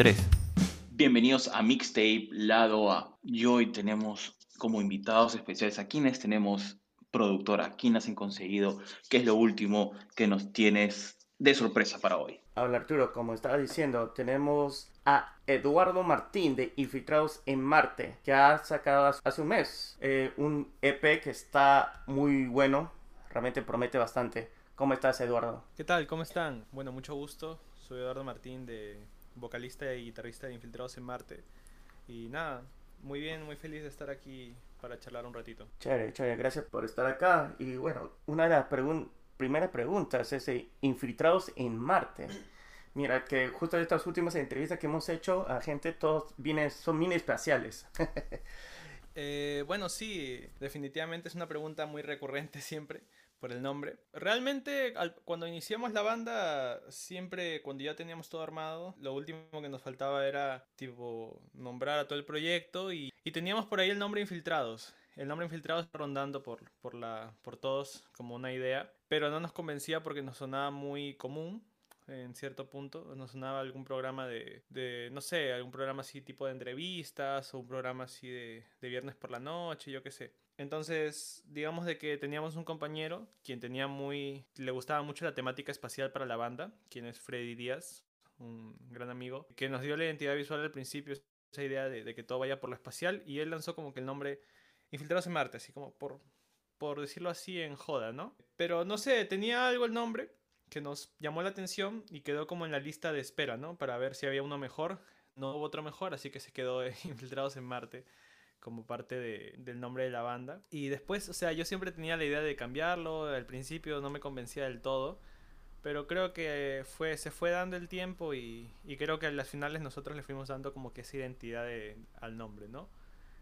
3. Bienvenidos a Mixtape Lado A. Y hoy tenemos como invitados especiales a quienes tenemos productora, quienes han conseguido, qué es lo último que nos tienes de sorpresa para hoy. Hola Arturo, como estaba diciendo, tenemos a Eduardo Martín de Infiltrados en Marte, que ha sacado hace un mes eh, un EP que está muy bueno, realmente promete bastante. ¿Cómo estás Eduardo? ¿Qué tal? ¿Cómo están? Bueno, mucho gusto. Soy Eduardo Martín, de vocalista y guitarrista de Infiltrados en Marte. Y nada, muy bien, muy feliz de estar aquí para charlar un ratito. Chévere, chévere, gracias por estar acá. Y bueno, una de las primeras preguntas es eh, Infiltrados en Marte. Mira, que justo estas últimas entrevistas que hemos hecho a gente, todos vienen, son mini espaciales. eh, bueno, sí, definitivamente es una pregunta muy recurrente siempre por el nombre. Realmente, cuando iniciamos la banda, siempre, cuando ya teníamos todo armado, lo último que nos faltaba era, tipo, nombrar a todo el proyecto y, y teníamos por ahí el nombre Infiltrados. El nombre Infiltrados rondando por, por, la, por todos como una idea, pero no nos convencía porque nos sonaba muy común en cierto punto. Nos sonaba algún programa de, de, no sé, algún programa así tipo de entrevistas o un programa así de, de viernes por la noche, yo qué sé. Entonces, digamos de que teníamos un compañero quien tenía muy, le gustaba mucho la temática espacial para la banda, quien es Freddy Díaz, un gran amigo, que nos dio la identidad visual al principio, esa idea de, que todo vaya por lo espacial, y él lanzó como que el nombre Infiltrados en Marte, así como por, por decirlo así en joda, ¿no? Pero no sé, tenía algo el nombre que nos llamó la atención y quedó como en la lista de espera, ¿no? Para ver si había uno mejor. No hubo otro mejor, así que se quedó Infiltrados en Marte como parte de, del nombre de la banda. Y después, o sea, yo siempre tenía la idea de cambiarlo, al principio no me convencía del todo, pero creo que fue, se fue dando el tiempo y, y creo que a las finales nosotros le fuimos dando como que esa identidad al nombre, ¿no?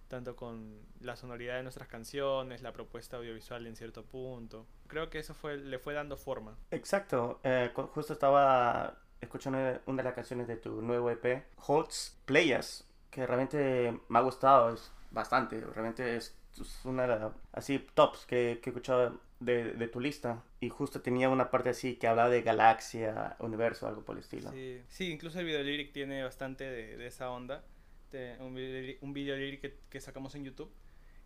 Tanto con la sonoridad de nuestras canciones, la propuesta audiovisual en cierto punto. Creo que eso fue, le fue dando forma. Exacto, eh, justo estaba escuchando una de las canciones de tu nuevo EP, Holtz Playas, que realmente me ha gustado. Bastante. Realmente es, una de las así tops que, que he escuchado de, de, tu lista. Y justo tenía una parte así que hablaba de galaxia, universo, algo por el estilo. Sí, sí incluso el video lyric tiene bastante de, de esa onda. De un, un video lyric que, que, sacamos en YouTube.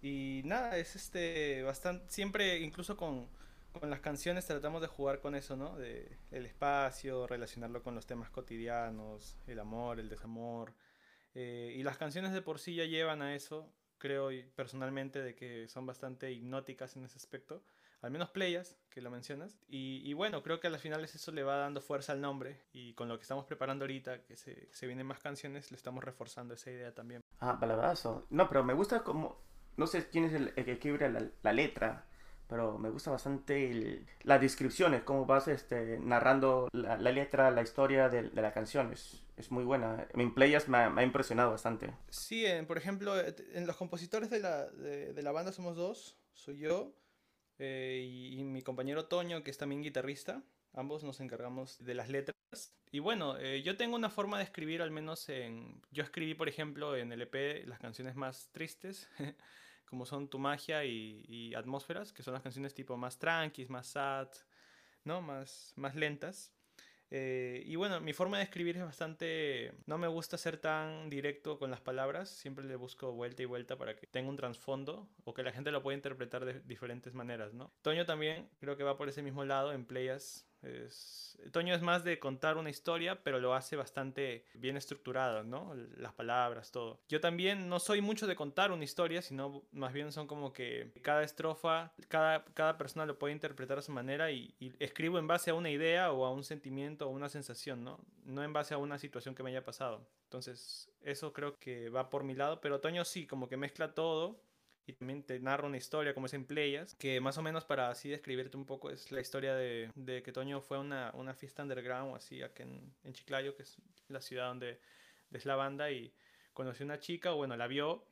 Y nada, es este bastante. Siempre, incluso con, con las canciones, tratamos de jugar con eso, ¿no? De el espacio, relacionarlo con los temas cotidianos, el amor, el desamor eh, y las canciones de por sí ya llevan a eso, creo personalmente, de que son bastante hipnóticas en ese aspecto. Al menos Playas, que lo mencionas. Y, bueno, creo que a las finales eso le va dando fuerza al nombre. Y con lo que estamos preparando ahorita, que se, se vienen más canciones, le estamos reforzando esa idea también. Ah, palabrazo. No, pero me gusta como... No sé quién es el, que escribe la, la letra pero me gusta bastante las descripciones, cómo vas este, narrando la, letra, la historia de, de la canción. Es, muy buena. En Playas me, me, ha impresionado bastante. Sí, en, por ejemplo, eh, en los compositores de la, de, de la banda somos dos. Soy yo eh, y, y, mi compañero Toño, que es también guitarrista. Ambos nos encargamos de las letras. Y bueno, eh, yo tengo una forma de escribir, al menos en... Yo escribí, por ejemplo, en el EP las canciones más tristes. como son Tu Magia y, Atmósferas, que son las canciones tipo más tranquis, más sad, ¿no? Más, más lentas. Eh, y bueno, mi forma de escribir es bastante... No me gusta ser tan directo con las palabras, siempre le busco vuelta y vuelta para que tenga un trasfondo o que la gente lo pueda interpretar de diferentes maneras, ¿no? Toño también creo que va por ese mismo lado, en Playas Toño es más de contar una historia, pero lo hace bastante bien estructurado, ¿no? Las palabras, todo. Yo también no soy mucho de contar una historia, sino más bien son como que cada estrofa, cada, cada persona lo puede interpretar a su manera y, y escribo en base a una idea o a un sentimiento o una sensación, ¿no? No en base a una situación que me haya pasado. Entonces, eso creo que va por mi lado, pero Toño sí, como que mezcla todo y también te narra una historia como es en Playas, que más o menos para así describirte un poco es la historia de, de que Toño fue a una, una, fiesta underground así aquí en, en, Chiclayo, que es la ciudad donde es la banda, y conoció una chica, bueno, la vio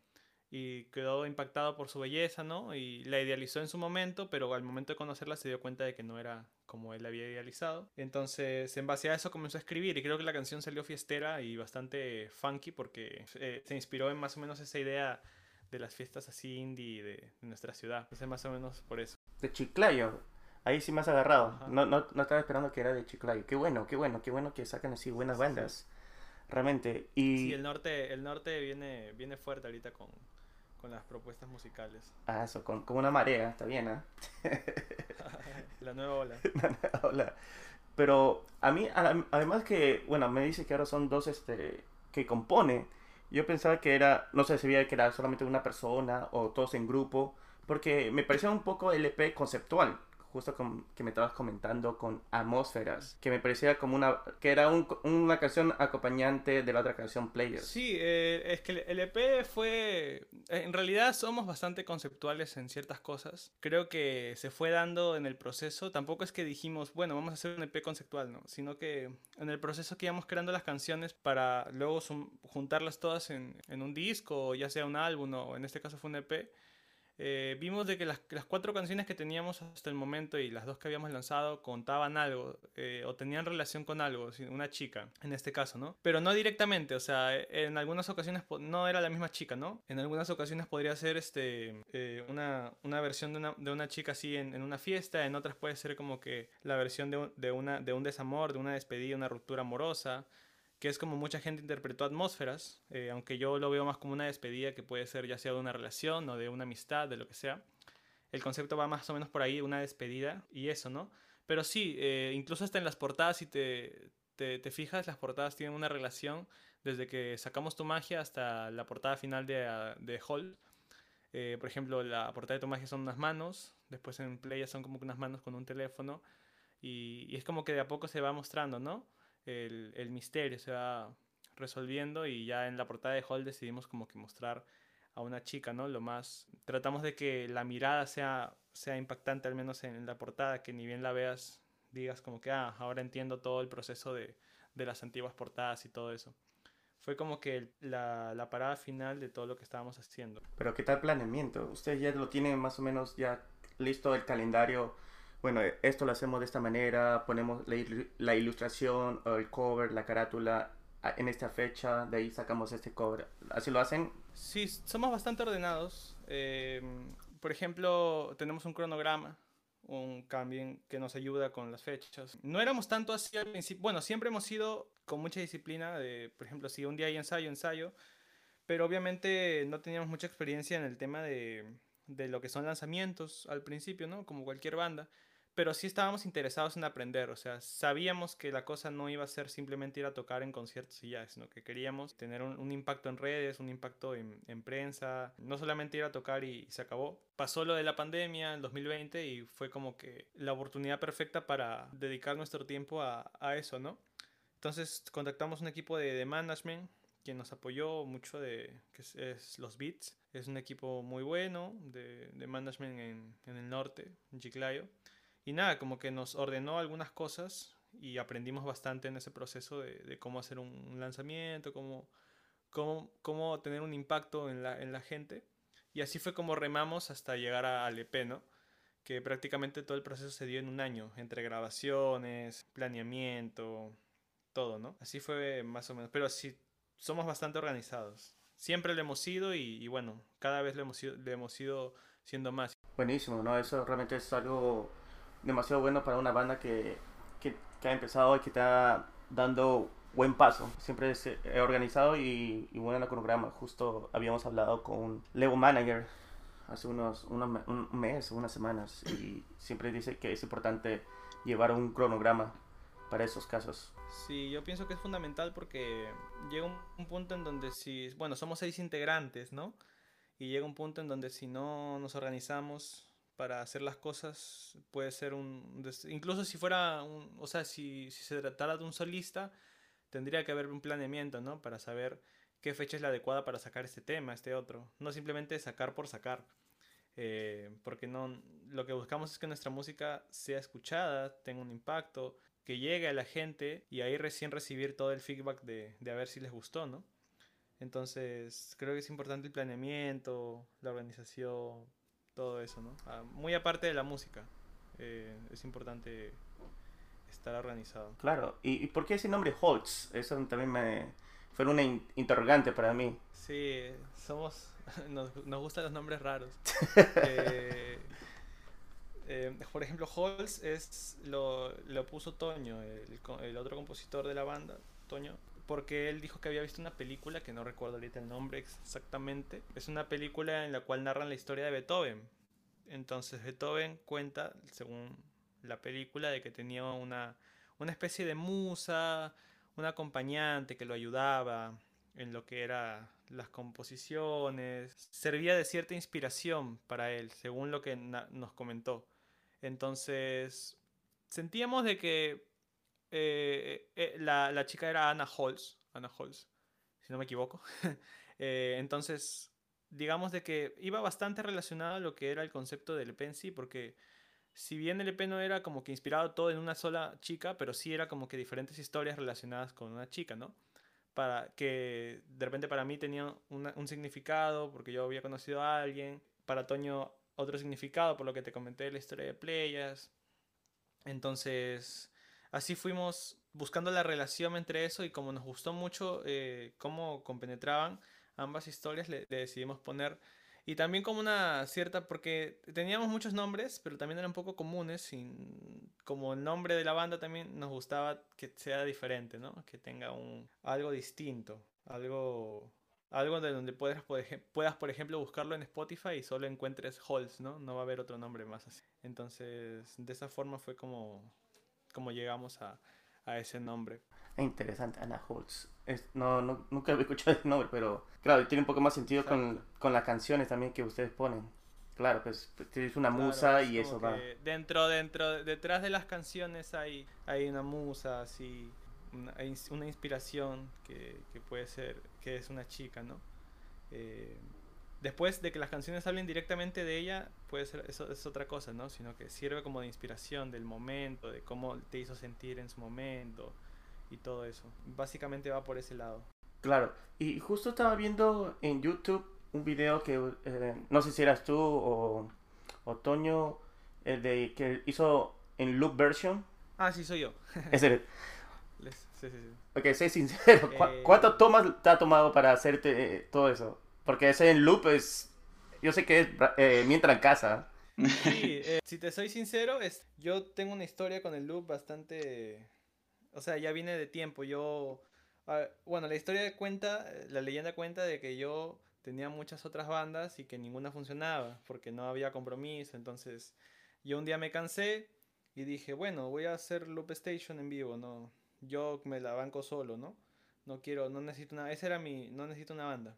y quedó impactado por su belleza, ¿no? Y la idealizó en su momento, pero al momento de conocerla se dio cuenta de que no era como él la había idealizado. Entonces, en base a eso comenzó a escribir y creo que la canción salió fiestera y bastante funky porque eh, se inspiró en más o menos esa idea de las fiestas así indie de, nuestra ciudad. Sé, más o menos por eso. De Chiclayo. Ahí sí me has agarrado. No, no, no, estaba esperando que era de Chiclayo. Qué bueno, qué bueno, qué bueno que sacan así buenas bandas. realmente. Y... Sí, el norte, el norte viene, viene fuerte ahorita con, con las propuestas musicales. Ah, eso, con, como una marea, está bien, ¿ah? la nueva ola. Hola. Pero a mí, además que, bueno, me dice que ahora son dos este, que compone. Yo pensaba que era, no sé si veía que era solamente una persona o todos en grupo, porque me parecía un poco el EP conceptual, justo como que me estabas comentando con Atmósferas, que me parecía como una, que era un- una canción acompañante de la otra canción Players. Sí, eh, es que el EP fue... En realidad somos bastante conceptuales en ciertas cosas. Creo que se fue dando en el proceso. Tampoco es que dijimos, bueno, vamos a hacer un EP conceptual, ¿no? Sino que en el proceso que íbamos creando las canciones para luego juntarlas todas en, en un disco, ya sea un álbum o en este caso fue un EP. Eh, vimos de que las, cuatro canciones que teníamos hasta el momento y las dos que habíamos lanzado contaban algo eh, o tenían relación con algo, una chica, en este caso, ¿no? Pero no directamente, o sea, en algunas ocasiones no era la misma chica, ¿no? En algunas ocasiones podría ser este, eh, una, una versión de una, de una chica así en, en una fiesta, en otras puede ser como que la versión de de una, de un desamor, de una despedida, una ruptura amorosa que es como mucha gente interpretó atmósferas, eh, aunque yo lo veo más como una despedida que puede ser ya sea de una relación o de una amistad, de lo que sea. El concepto va más o menos por ahí, una despedida y eso, ¿no? Pero sí, eh, incluso hasta en las portadas, si te, te, fijas, las portadas tienen una relación desde que sacamos tu magia hasta la portada final de, ah, de Hall. Eh, por ejemplo, la portada de tu magia son unas manos, después en Playa son como unas manos con un teléfono y, y es como que de a poco se va mostrando, ¿no? El, misterio se va resolviendo y ya en la portada de Hall decidimos como que mostrar a una chica, ¿no? Lo más... Tratamos de que la mirada sea, sea impactante, al menos en, la portada, que ni bien la veas, digas como que, ah, ahora entiendo todo el proceso de, de las antiguas portadas y todo eso. Fue como que la, la parada final de todo lo que estábamos haciendo. Pero ¿qué tal planeamiento? Ustedes ya lo tienen más o menos ya listo el calendario. Bueno, eh, esto lo hacemos de esta manera, ponemos la, ilu- la ilustración el cover, la carátula en esta fecha, de ahí sacamos este cover. ¿Así lo hacen? Sí, somos bastante ordenados. Eh, por ejemplo, tenemos un cronograma, un cambio que nos ayuda con las fechas. No éramos tanto así al principio. Bueno, siempre hemos sido con mucha disciplina. De, por ejemplo, si un día hay ensayo, ensayo. Pero obviamente no teníamos mucha experiencia en el tema de, de lo que son lanzamientos al principio, ¿no? Como cualquier banda. Pero sí estábamos interesados en aprender, o sea, sabíamos que la cosa no iba a ser simplemente ir a tocar en conciertos y ya, sino que queríamos tener un, impacto en redes, un impacto en, en prensa, no solamente ir a tocar y, se acabó. Pasó lo de la pandemia en 2020 y fue como que la oportunidad perfecta para dedicar nuestro tiempo a, eso, ¿no? Entonces contactamos un equipo de, de management quien nos apoyó mucho de que es, los Beats. Es un equipo muy bueno de, de management en, en el norte, en Chiclayo. Y nada, como que nos ordenó algunas cosas y aprendimos bastante en ese proceso de, de cómo hacer un, lanzamiento, cómo, cómo, cómo tener un impacto en la, en la gente. Y así fue como remamos hasta llegar a- al EP, ¿no? Que prácticamente todo el proceso se dio en un año, entre grabaciones, planeamiento, todo, ¿no? Así fue más o menos. Pero sí, somos bastante organizados. Siempre lo hemos sido y, y bueno, cada vez lo hemos, sido, lo hemos ido siendo más. Buenísimo, ¿no? Eso realmente es algo demasiado bueno para una banda que, que, que ha empezado y que está dando buen paso. Siempre es eh, organizado y, y bueno en el cronograma. Justo habíamos hablado con Lego Manager hace unos, unos un mes, unas semanas, y siempre dice que es importante llevar un cronograma para esos casos. Sí, yo pienso que es fundamental porque llega un, un punto en donde si, bueno, somos seis integrantes, ¿no? Y llega un punto en donde si no nos organizamos para hacer las cosas, puede ser un... Incluso si fuera un... O sea, si, si se tratara de un solista, tendría que haber un planeamiento, ¿no? Para saber qué fecha es la adecuada para sacar este tema, este otro. No simplemente sacar por sacar. Eh, porque no, lo que buscamos es que nuestra música sea escuchada, tenga un impacto, que llegue a la gente y ahí recién recibir todo el feedback de, de a ver si les gustó, ¿no? Entonces, creo que es importante el planeamiento, la organización, todo eso, ¿no? Ah, muy aparte de la música, eh, es importante estar organizado. Claro, ¿y, y por qué ese nombre Holtz? Eso también me fue una in- interrogante para mí. Sí, somos. Nos, nos gustan los nombres raros. Eh, eh, por ejemplo, Halls es lo, lo puso Toño, el, el otro compositor de la banda, Toño. Porque él dijo que había visto una película, que no recuerdo ahorita el nombre exactamente. Es una película en la cual narran la historia de Beethoven. Entonces Beethoven cuenta, según la película, de que tenía una, una especie de musa, un acompañante que lo ayudaba en lo que era las composiciones, servía de cierta inspiración para él, según lo que nos comentó. Entonces, sentíamos de que eh, eh, la, la, chica era Anna Holz, Anna Holz, si no me equivoco. Eh, entonces, digamos de que iba bastante relacionado a lo que era el concepto del EP porque si bien el EP no era como que inspirado todo en una sola chica, pero sí era como que diferentes historias relacionadas con una chica, ¿no? Para que de repente para mí tenía un significado, porque yo había conocido a alguien, para Toño otro significado, por lo que te comenté la historia de Playas. Entonces, así fuimos buscando la relación entre eso y como nos gustó mucho eh, cómo compenetraban ambas historias, le, decidimos poner y también como una cierta, porque teníamos muchos nombres, pero también eran un poco comunes, sin, como el nombre de la banda también nos gustaba que sea diferente, ¿no? Que tenga un, algo distinto, algo, algo de donde puedas, puedas, por ejemplo, buscarlo en Spotify y solo encuentres Halls, ¿no? No va a haber otro nombre más así. Entonces, de esa forma fue como, como llegamos a, a ese nombre. Interesante, Anna Holtz. no, no, nunca había escuchado ese nombre, pero claro, tiene un poco más sentido con, con, las canciones también que ustedes ponen. Claro, pues tienes una musa y eso va. Dentro, dentro, detrás de las canciones hay, hay una musa, así, una, una inspiración que, que, puede ser, que es una chica, ¿no? Eh, después de que las canciones hablen directamente de ella, puede ser, eso es otra cosa, ¿no? Sino que sirve como de inspiración del momento, de cómo te hizo sentir en su momento y todo eso. Básicamente va por ese lado. Claro, y justo estaba viendo en YouTube un video que eh, no sé si eras tú o Otoño, el de que hizo en loop version. Ah, sí, soy yo. Es el... Sí, sí, sí. Ok, sé sincero, eh, ¿cuántas tomas te ha tomado para hacerte eh, todo eso? Porque ese en loop es, yo sé que es mientras en casa. Sí, si te soy sincero, es, yo tengo una historia con el loop bastante o sea, ya viene de tiempo. Yo, ah, bueno, la historia cuenta, la leyenda cuenta de que yo tenía muchas otras bandas y que ninguna funcionaba porque no había compromiso. Entonces, yo un día me cansé y dije, bueno, voy a hacer Loop Station en vivo, no, yo me la banco solo, ¿no? No quiero, no necesito una, esa era mi, no necesito una banda.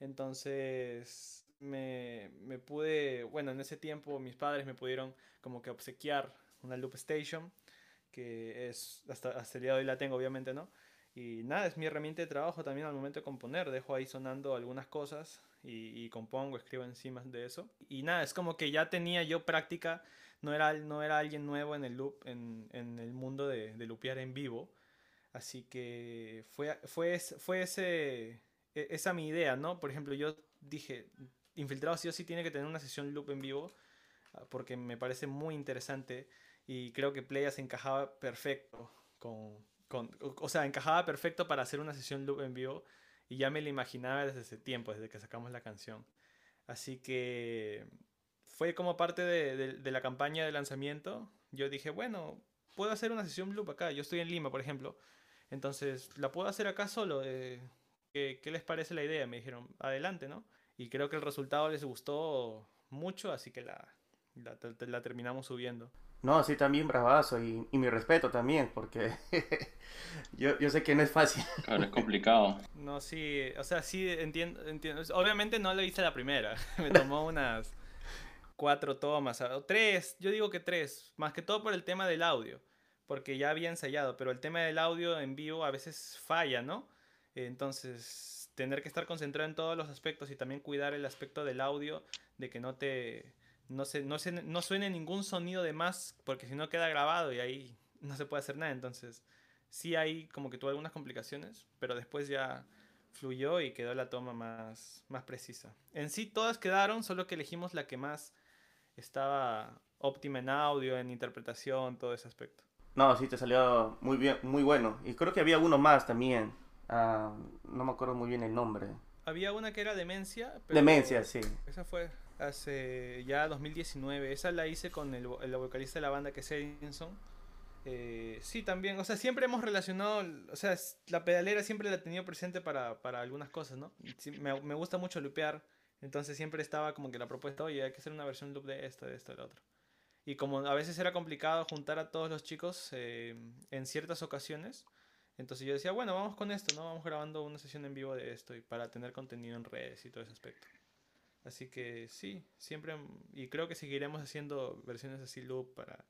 Entonces, me, me pude, bueno, en ese tiempo mis padres me pudieron como que obsequiar una Loop Station que es, hasta, hasta el día de hoy la tengo, obviamente, ¿no? Y nada, es mi herramienta de trabajo también al momento de componer. Dejo ahí sonando algunas cosas y, compongo, escribo encima de eso. Y nada, es como que ya tenía yo práctica, no era, no era alguien nuevo en el loop, en, en el mundo de, de lupear en vivo. Así que fue, fue, fue ese, esa mi idea, ¿no? Por ejemplo, yo dije, Infiltrado sí o sí tiene que tener una sesión loop en vivo, ah, porque me parece muy interesante y creo que Playas encajaba perfecto con, con, o sea, encajaba perfecto para hacer una sesión loop en vivo y ya me lo imaginaba desde ese tiempo, desde que sacamos la canción. Así que fue como parte de, de, la campaña de lanzamiento. Yo dije, bueno, puedo hacer una sesión loop acá. Yo estoy en Lima, por ejemplo. Entonces, ¿la puedo hacer acá solo? Eh, ¿qué, ¿Qué les parece la idea? Me dijeron, adelante, ¿no? Y creo que el resultado les gustó mucho, así que la, la, la terminamos subiendo. No, sí, también bravazo y, y mi respeto también, porque yo, yo, sé que no es fácil. Claro, es complicado. No, sí, o sea, sí entiendo, entiendo. Obviamente no lo hice la primera, me tomó unas cuatro tomas, o tres, yo digo que tres, más que todo por el tema del audio, porque ya había ensayado, pero el tema del audio en vivo a veces falla, ¿no? Entonces, tener que estar concentrado en todos los aspectos y también cuidar el aspecto del audio, de que no te no, se, no, se, no suene ningún sonido de más porque si no queda grabado y ahí no se puede hacer nada. Entonces, sí hay como que tuvo algunas complicaciones, pero después ya fluyó y quedó la toma más, más precisa. En sí todas quedaron, solo que elegimos la que más estaba óptima en audio, en interpretación, todo ese aspecto. No, sí, te salió muy bien, muy bueno. Y creo que había uno más también. Ah, no me acuerdo muy bien el nombre. Había una que era Demencia. Demencia, sí. Esa fue hace ya 2019. Esa la hice con el, el vocalista de la banda que es Edinson. Eh, sí, también, o sea, siempre hemos relacionado, o sea, la pedalera siempre la he tenido presente para, para algunas cosas, ¿no? me, me, gusta mucho lupear, entonces siempre estaba como que la propuesta, oye, hay que hacer una versión loop de esto, de esto, de lo otro. Y como a veces era complicado juntar a todos los chicos eh, en ciertas ocasiones, entonces yo decía, bueno, vamos con esto, ¿no? Vamos grabando una sesión en vivo de esto y para tener contenido en redes y todo ese aspecto. Así que sí, siempre, y creo que seguiremos haciendo versiones así loop para,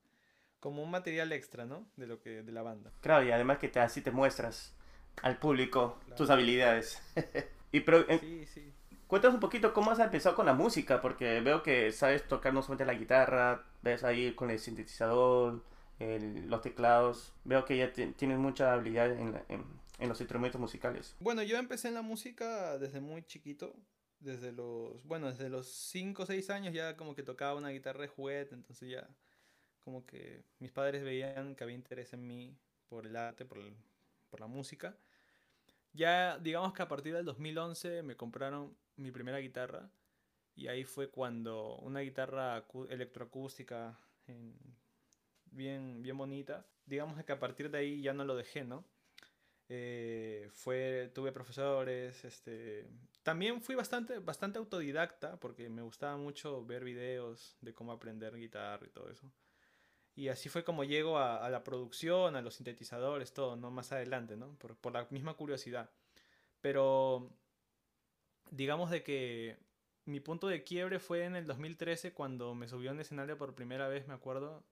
como un material extra, ¿no? De lo que, de la banda. Claro, y además que te, así te muestras al público tus habilidades. y pero, eh, sí, sí. Cuéntanos un poquito cómo has empezado con la música, porque veo que sabes tocar no solamente la guitarra, ves ahí con el sintetizador, los teclados, veo que ya tienes mucha habilidad en, en, los instrumentos musicales. Bueno, yo empecé en la música desde muy chiquito, desde los, bueno, desde los 5 o 6 años ya como que tocaba una guitarra de juguete, entonces ya como que mis padres veían que había interés en mí por el arte, por, por la música. Ya digamos que a partir del 2011 me compraron mi primera guitarra y ahí fue cuando una guitarra electroacústica bien, bien bonita, digamos que a partir de ahí ya no lo dejé, ¿no? Eh, fue, tuve profesores, este, también fui bastante, bastante autodidacta porque me gustaba mucho ver videos de cómo aprender guitarra y todo eso. Y así fue como llego a, la producción, a los sintetizadores, todo, ¿no? Más adelante, ¿no? Por, por la misma curiosidad. Pero digamos de que mi punto de quiebre fue en el 2013 cuando me subió en escenario por primera vez, me acuerdo,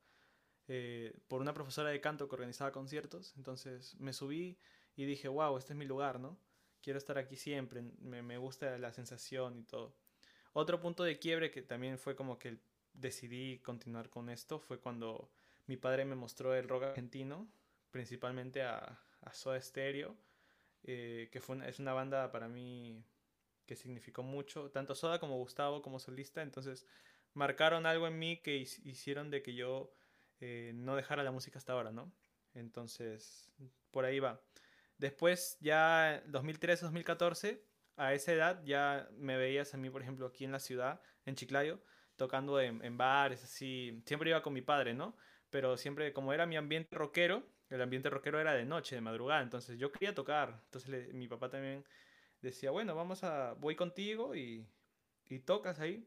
eh, por una profesora de canto que organizaba conciertos. Entonces me subí y dije, wow, este es mi lugar, ¿no? Quiero estar aquí siempre, me, me gusta la sensación y todo. Otro punto de quiebre que también fue como que decidí continuar con esto fue cuando mi padre me mostró el rock argentino, principalmente a, a Soda Stereo, eh, que fue es una banda para mí que significó mucho, tanto Soda como Gustavo como solista, entonces marcaron algo en mí que hicieron de que yo eh, no dejara la música hasta ahora, ¿no? Entonces, por ahí va. Después, ya 2013-2014, a esa edad ya me veías a mí, por ejemplo, aquí en la ciudad, en Chiclayo, tocando en, en bares, así. Siempre iba con mi padre, ¿no? Pero siempre, como era mi ambiente rockero, el ambiente rockero era de noche, de madrugada, entonces yo quería tocar. Entonces mi papá también decía, bueno, vamos a, voy contigo y, y tocas ahí.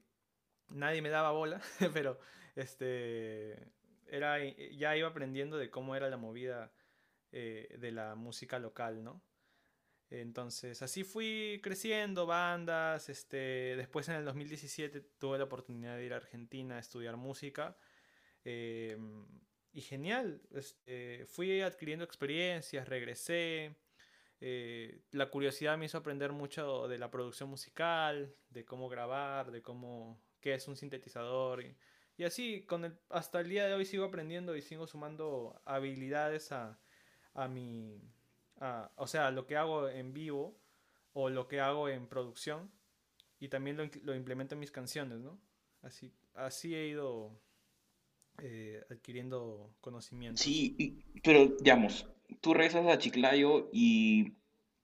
Nadie me daba bola, pero este, era, ya iba aprendiendo de cómo era la movida eh, de la música local, ¿no? Entonces, así fui creciendo, bandas, este, después en el 2017 tuve la oportunidad de ir a Argentina a estudiar música. Em, y genial, este, fui adquiriendo experiencias, regresé, eh, la curiosidad me hizo aprender mucho de la producción musical, de cómo grabar, de cómo qué es un sintetizador y, y así con el, hasta el día de hoy sigo aprendiendo y sigo sumando habilidades a, a mi a, o sea, lo que hago en vivo o lo que hago en producción y también lo, lo implemento en mis canciones, ¿no? Así, así he ido eh, adquiriendo conocimiento. Sí, pero digamos, tú regresas a Chiclayo y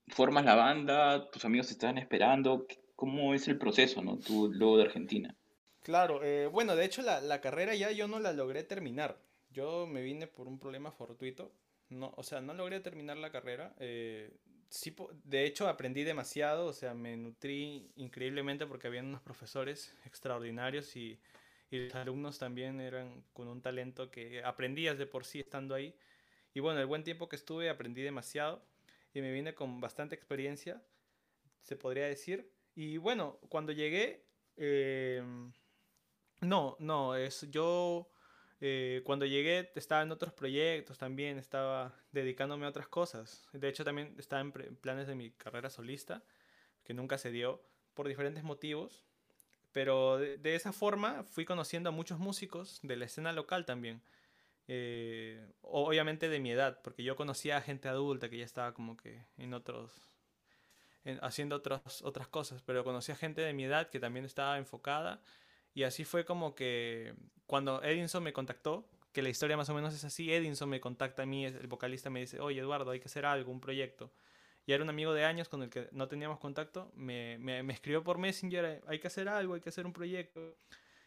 formas la banda, tus amigos te están esperando. ¿Cómo es el proceso, no? Tú luego de Argentina. Claro, eh, bueno, de hecho la, la, carrera ya yo no la logré terminar. Yo me vine por un problema fortuito. No, o sea, no logré terminar la carrera. Eh, sí, de hecho aprendí demasiado, o sea, me nutrí increíblemente porque habían unos profesores extraordinarios y, y los alumnos también eran con un talento que aprendías de por sí estando ahí. Y bueno, el buen tiempo que estuve aprendí demasiado y me vine con bastante experiencia, se podría decir. Y bueno, cuando llegué, em, no, no, es yo eh, cuando llegué estaba en otros proyectos también, estaba dedicándome a otras cosas. De hecho, también estaba en planes de mi carrera solista, que nunca se dio por diferentes motivos. Pero de esa forma fui conociendo a muchos músicos de la escena local también. Eh, obviamente de mi edad, porque yo conocía a gente adulta que ya estaba como que en otros, haciendo otros, otras cosas, pero conocía gente de mi edad que también estaba enfocada y así fue como que cuando Edinson me contactó, que la historia más o menos es así, Edinson me contacta a mí, el vocalista me dice, oye Eduardo, hay que hacer algo, un proyecto. Y era un amigo de años con el que no teníamos contacto, me, me, me escribió por Messenger, hay que hacer algo, hay que hacer un proyecto.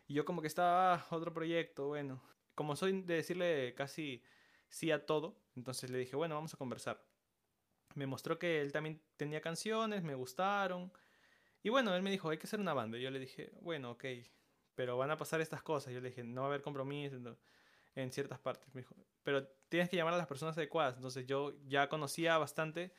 Y yo como que estaba, ah, otro proyecto, bueno como soy de decirle casi sí a todo. Entonces le dije, bueno, vamos a conversar. Me mostró que él también tenía canciones, me gustaron. Y bueno, él me dijo, hay que hacer una banda. Y yo le dije, bueno, ok, pero van a pasar estas cosas. Yo le dije, no va a haber compromiso en ciertas partes. Pero tienes que llamar a las personas adecuadas. Entonces yo ya conocía bastante,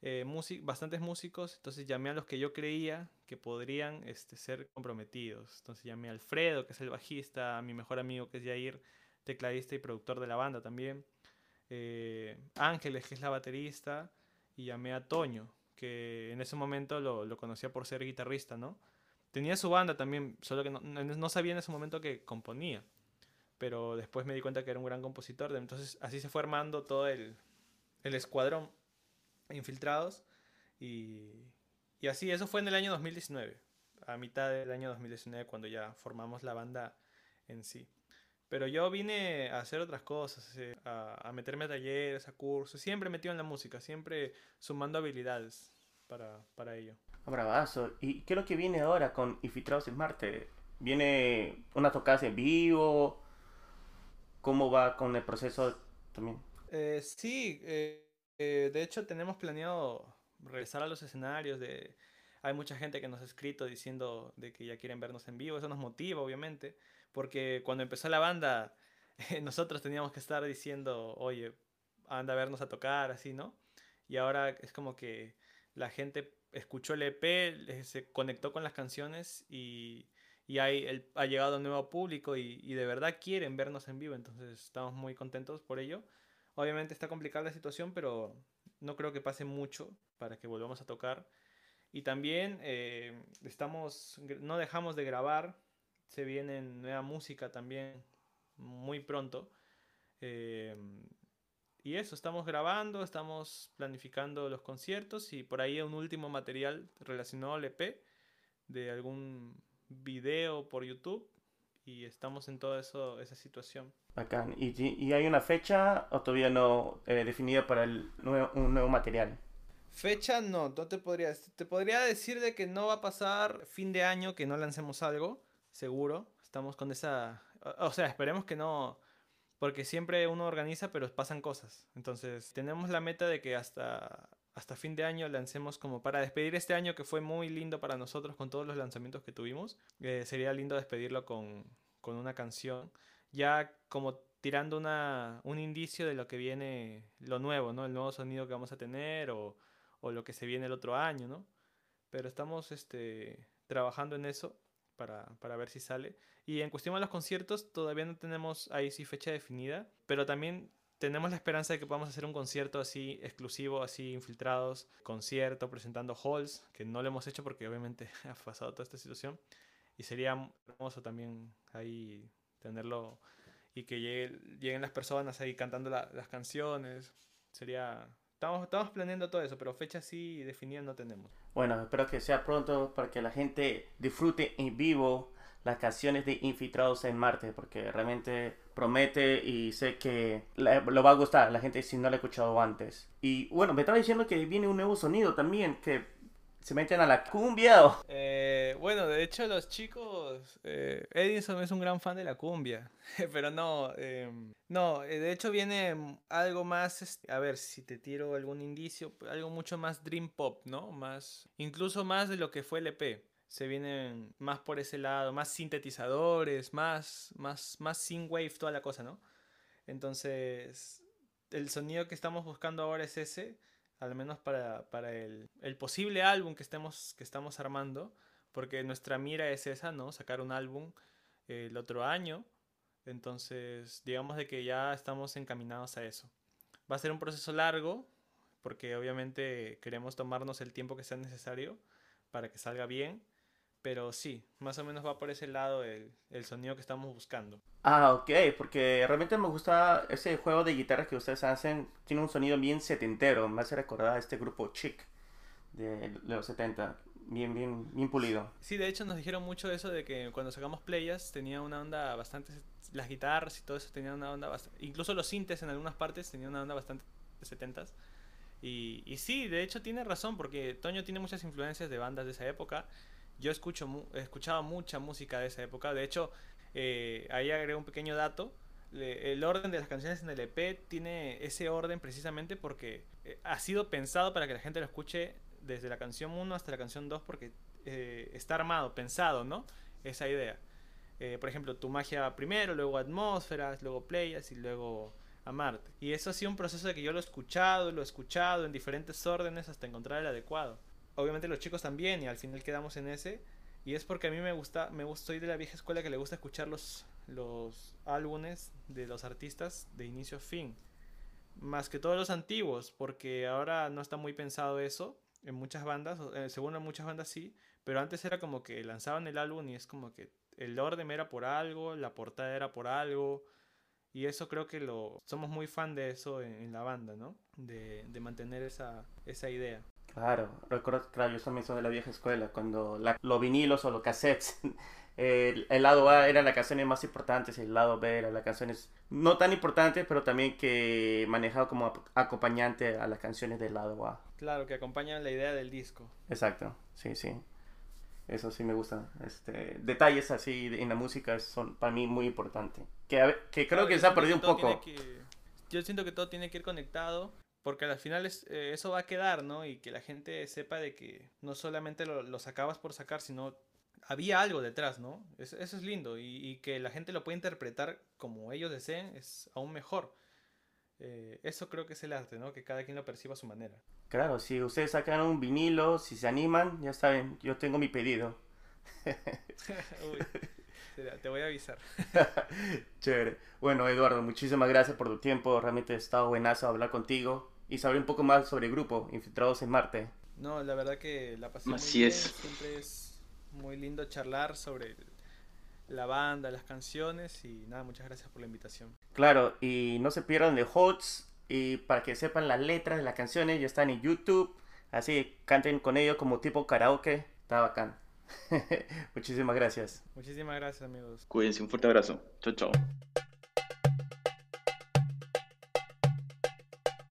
eh, bastantes músicos, entonces llamé a los que yo creía que podrían este, ser comprometidos. Entonces llamé a Alfredo, que es el bajista, a mi mejor amigo, que es Jair, tecladista y productor de la banda también. Eh, Ángeles, que es la baterista, y llamé a Toño, que en ese momento lo conocía por ser guitarrista, ¿no? Tenía su banda también, solo que no, sabía en ese momento que componía. Pero después me di cuenta que era un gran compositor. Entonces así se fue armando todo el, el escuadrón infiltrados. Y, y así, eso fue en el año 2019. A mitad del año 2019 cuando ya formamos la banda en sí. Pero yo vine a hacer otras cosas, eh, a, meterme a talleres, a cursos, siempre metido en la música, siempre sumando habilidades para, para ello. Bravazo. ¿Y qué es lo que viene ahora con Infiltrados en Marte? ¿Viene una tocada en vivo? ¿Cómo va con el proceso también? Eh, sí, eh, eh, de hecho tenemos planeado regresar a los escenarios. Hay mucha gente que nos ha escrito diciendo de que ya quieren vernos en vivo. Eso nos motiva, obviamente porque cuando empezó la banda, nosotros teníamos que estar diciendo, oye, anda a vernos a tocar, así, ¿no? Y ahora es como que la gente escuchó el EP, se conectó con las canciones y, y hay, ha llegado un nuevo público y, y, de verdad quieren vernos en vivo, entonces estamos muy contentos por ello. Obviamente está complicada la situación, pero no creo que pase mucho para que volvamos a tocar. Y también eh, estamos, no dejamos de grabar, se viene nueva música también muy pronto. Eh, y eso, estamos grabando, estamos planificando los conciertos y por ahí un último material relacionado al EP de algún video por YouTube y estamos en toda eso, esa situación. Bacán. ¿Y, ¿Y, hay una fecha o todavía no eh, definida para el nuevo, un nuevo material? Fecha no, no te podría, te podría decir de que no va a pasar fin de año que no lancemos algo, seguro. Estamos con esa... O sea, esperemos que no... Porque siempre uno organiza, pero pasan cosas. Entonces, tenemos la meta de que hasta, hasta fin de año lancemos como para despedir este año que fue muy lindo para nosotros con todos los lanzamientos que tuvimos. Eh, sería lindo despedirlo con, con una canción. Ya como tirando una, un indicio de lo que viene, lo nuevo, ¿no? El nuevo sonido que vamos a tener o, o lo que se viene el otro año, ¿no? Pero estamos este, trabajando en eso para, para, ver si sale. Y en cuestión de los conciertos, todavía no tenemos ahí sí fecha definida, pero también tenemos la esperanza de que podamos hacer un concierto así exclusivo, así infiltrados, concierto, presentando halls, que no lo hemos hecho porque obviamente ha pasado toda esta situación. Y sería hermoso también ahí tenerlo y que lleguen las personas ahí cantando las canciones. Sería, Estamos, estamos planeando todo eso, pero fecha así definida no tenemos. Bueno, espero que sea pronto para que la gente disfrute en vivo las canciones de Infiltrados en Marte, porque realmente promete y sé que lo va a gustar la gente si no lo ha escuchado antes. Y bueno, me estaba diciendo que viene un nuevo sonido también, que se meten a la cumbia. Eh, bueno, de hecho los chicos, eh, Edison es un gran fan de la cumbia, pero no, em, no, eh, de hecho viene algo más, a ver si te tiro algún indicio, algo mucho más dream pop, ¿no? Más, incluso más de lo que fue el EP. Se vienen más por ese lado, más sintetizadores, más, más, más synthwave, toda la cosa, ¿no? Entonces, el sonido que estamos buscando ahora es ese al menos para, para el, el, posible álbum que, estemos, que estamos armando, porque nuestra mira es esa, ¿no? Sacar un álbum eh, el otro año, entonces digamos de que ya estamos encaminados a eso. Va a ser un proceso largo, porque obviamente queremos tomarnos el tiempo que sea necesario para que salga bien, pero sí, más o menos va por ese lado el, el, sonido que estamos buscando. Ah, ok, porque realmente me gusta ese juego de guitarras que ustedes hacen. Tiene un sonido bien setentero, me hace recordar a este grupo Chic de los 70. Bien, bien, bien pulido. Sí, de hecho nos dijeron mucho eso de que cuando sacamos playas tenía una onda bastante... Las guitarras y todo eso tenían una onda bastante... Incluso los sintes en algunas partes tenían una onda bastante de 70 y, y sí, de hecho tiene razón porque Toño tiene muchas influencias de bandas de esa época yo escucho, he escuchado mucha música de esa época. De hecho, eh, ahí agregué un pequeño dato. el orden de las canciones en el EP tiene ese orden precisamente porque eh, ha sido pensado para que la gente lo escuche desde la canción 1 hasta la canción 2 porque eh, está armado, pensado, ¿no? Esa idea. Eh, por ejemplo, tu magia primero, luego atmósferas, luego playas y luego amarte. Y eso ha sido un proceso de que yo lo he escuchado, lo he escuchado en diferentes órdenes hasta encontrar el adecuado. Obviamente los chicos también y al final quedamos en ese. Y es porque a mí me gusta, me gusta, de la vieja escuela que le gusta escuchar los, los álbumes de los artistas de inicio a fin. Más que todos los antiguos, porque ahora no está muy pensado eso en muchas bandas, eh, según en muchas bandas sí, pero antes era como que lanzaban el álbum y es como que el orden era por algo, la portada era por algo, y eso creo que lo somos muy fan de eso en, la banda, ¿no? De, de mantener esa, esa idea. Claro, recuerdo, claro, yo también soy de la vieja escuela, cuando la, los vinilos o los cassettes, el, el, lado A eran las canciones más importantes y el lado B eran las canciones no tan importantes, pero también que manejado como acompañante a las canciones del lado A. Claro, que acompañan la idea del disco. Exacto, sí, sí. Eso sí me gusta. Este, detalles así en la música son para mí muy importantes. Que, que creo que se ha perdido un poco. yo siento que todo tiene que ir conectado porque al final es, eh, eso va a quedar, ¿no? Y que la gente sepa de que no solamente lo, sacabas por sacar, sino había algo detrás, ¿no? Eso, es lindo y, que la gente lo pueda interpretar como ellos deseen es aún mejor. Eh, eso creo que es el arte, ¿no? Que cada quien lo perciba a su manera. Claro, si ustedes sacan un vinilo, si se animan, ya saben, yo tengo mi pedido. te voy a avisar. Chévere. Bueno, Eduardo, muchísimas gracias por tu tiempo. Realmente ha estado buenazo hablar contigo y saber un poco más sobre el grupo Infiltrados en Marte. No, la verdad que la pasé Así muy es. Siempre es muy lindo charlar sobre la banda, las canciones y nada, muchas gracias por la invitación. Claro, y no se pierdan de HOTS y para que sepan las letras de las canciones ya están en YouTube, así canten con ellos como tipo karaoke, está bacán. Muchísimas gracias. Muchísimas gracias amigos. Cuídense, un fuerte abrazo. Chao, chao.